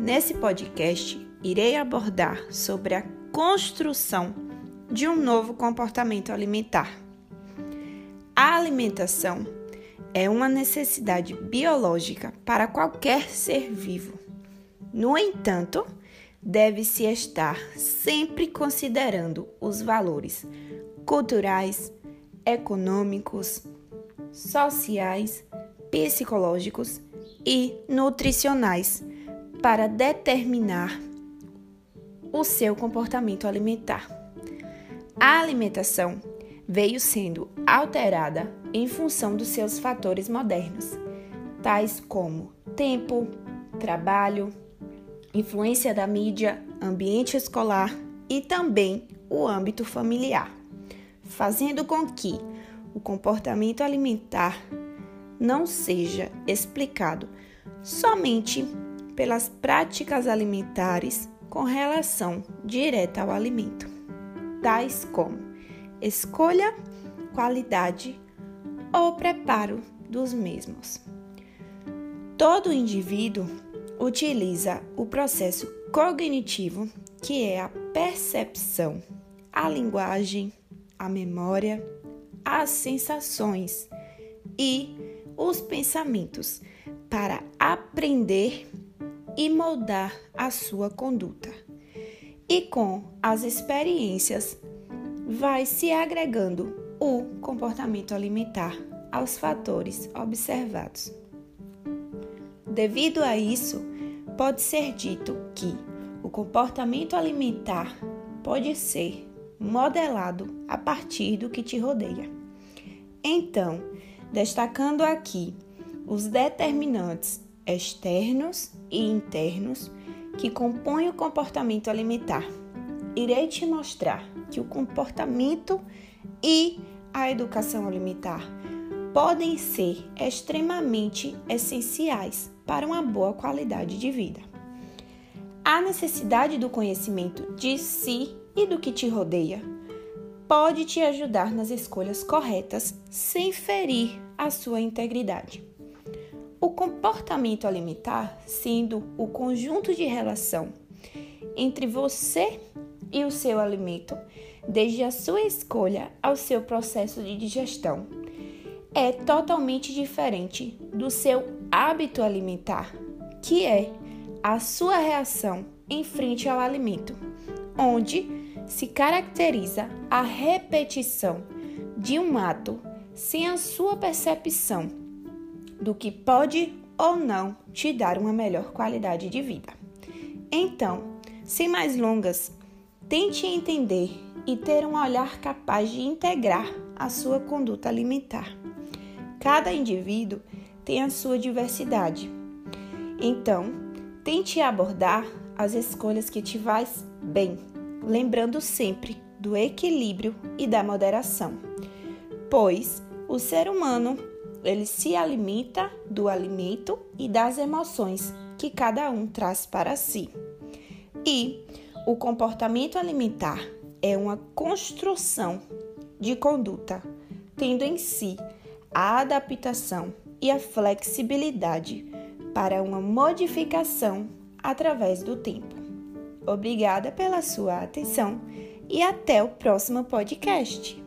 Nesse podcast, irei abordar sobre a construção de um novo comportamento alimentar. A alimentação é uma necessidade biológica para qualquer ser vivo. No entanto, deve-se estar sempre considerando os valores culturais, econômicos, sociais, psicológicos e nutricionais para determinar o seu comportamento alimentar. A alimentação veio sendo alterada em função dos seus fatores modernos, tais como tempo, trabalho, influência da mídia, ambiente escolar e também o âmbito familiar, fazendo com que o comportamento alimentar não seja explicado somente pelas práticas alimentares com relação direta ao alimento, tais como escolha, qualidade ou preparo dos mesmos. Todo indivíduo utiliza o processo cognitivo, que é a percepção, a linguagem, a memória, as sensações e os pensamentos para aprender e moldar a sua conduta. E com as experiências, vai se agregando o comportamento alimentar aos fatores observados. Devido a isso, pode ser dito que o comportamento alimentar pode ser modelado a partir do que te rodeia. Então, destacando aqui os determinantes externos e internos que compõem o comportamento alimentar. Irei te mostrar que o comportamento e a educação alimentar podem ser extremamente essenciais para uma boa qualidade de vida. A necessidade do conhecimento de si e do que te rodeia pode te ajudar nas escolhas corretas sem ferir a sua integridade. O comportamento alimentar sendo o conjunto de relação entre você e o seu alimento, desde a sua escolha ao seu processo de digestão, é totalmente diferente do seu hábito alimentar, que é a sua reação em frente ao alimento, onde se caracteriza a repetição de um ato sem a sua percepção do que pode ou não te dar uma melhor qualidade de vida. Então, sem mais longas, tente entender e ter um olhar capaz de integrar a sua conduta alimentar. Cada indivíduo tem a sua diversidade. Então, tente abordar as escolhas que te faz bem, lembrando sempre do equilíbrio e da moderação, pois o ser humano ele se alimenta do alimento e das emoções que cada um traz para si. E o comportamento alimentar é uma construção de conduta, tendo em si a adaptação e a flexibilidade para uma modificação através do tempo. Obrigada pela sua atenção e até o próximo podcast.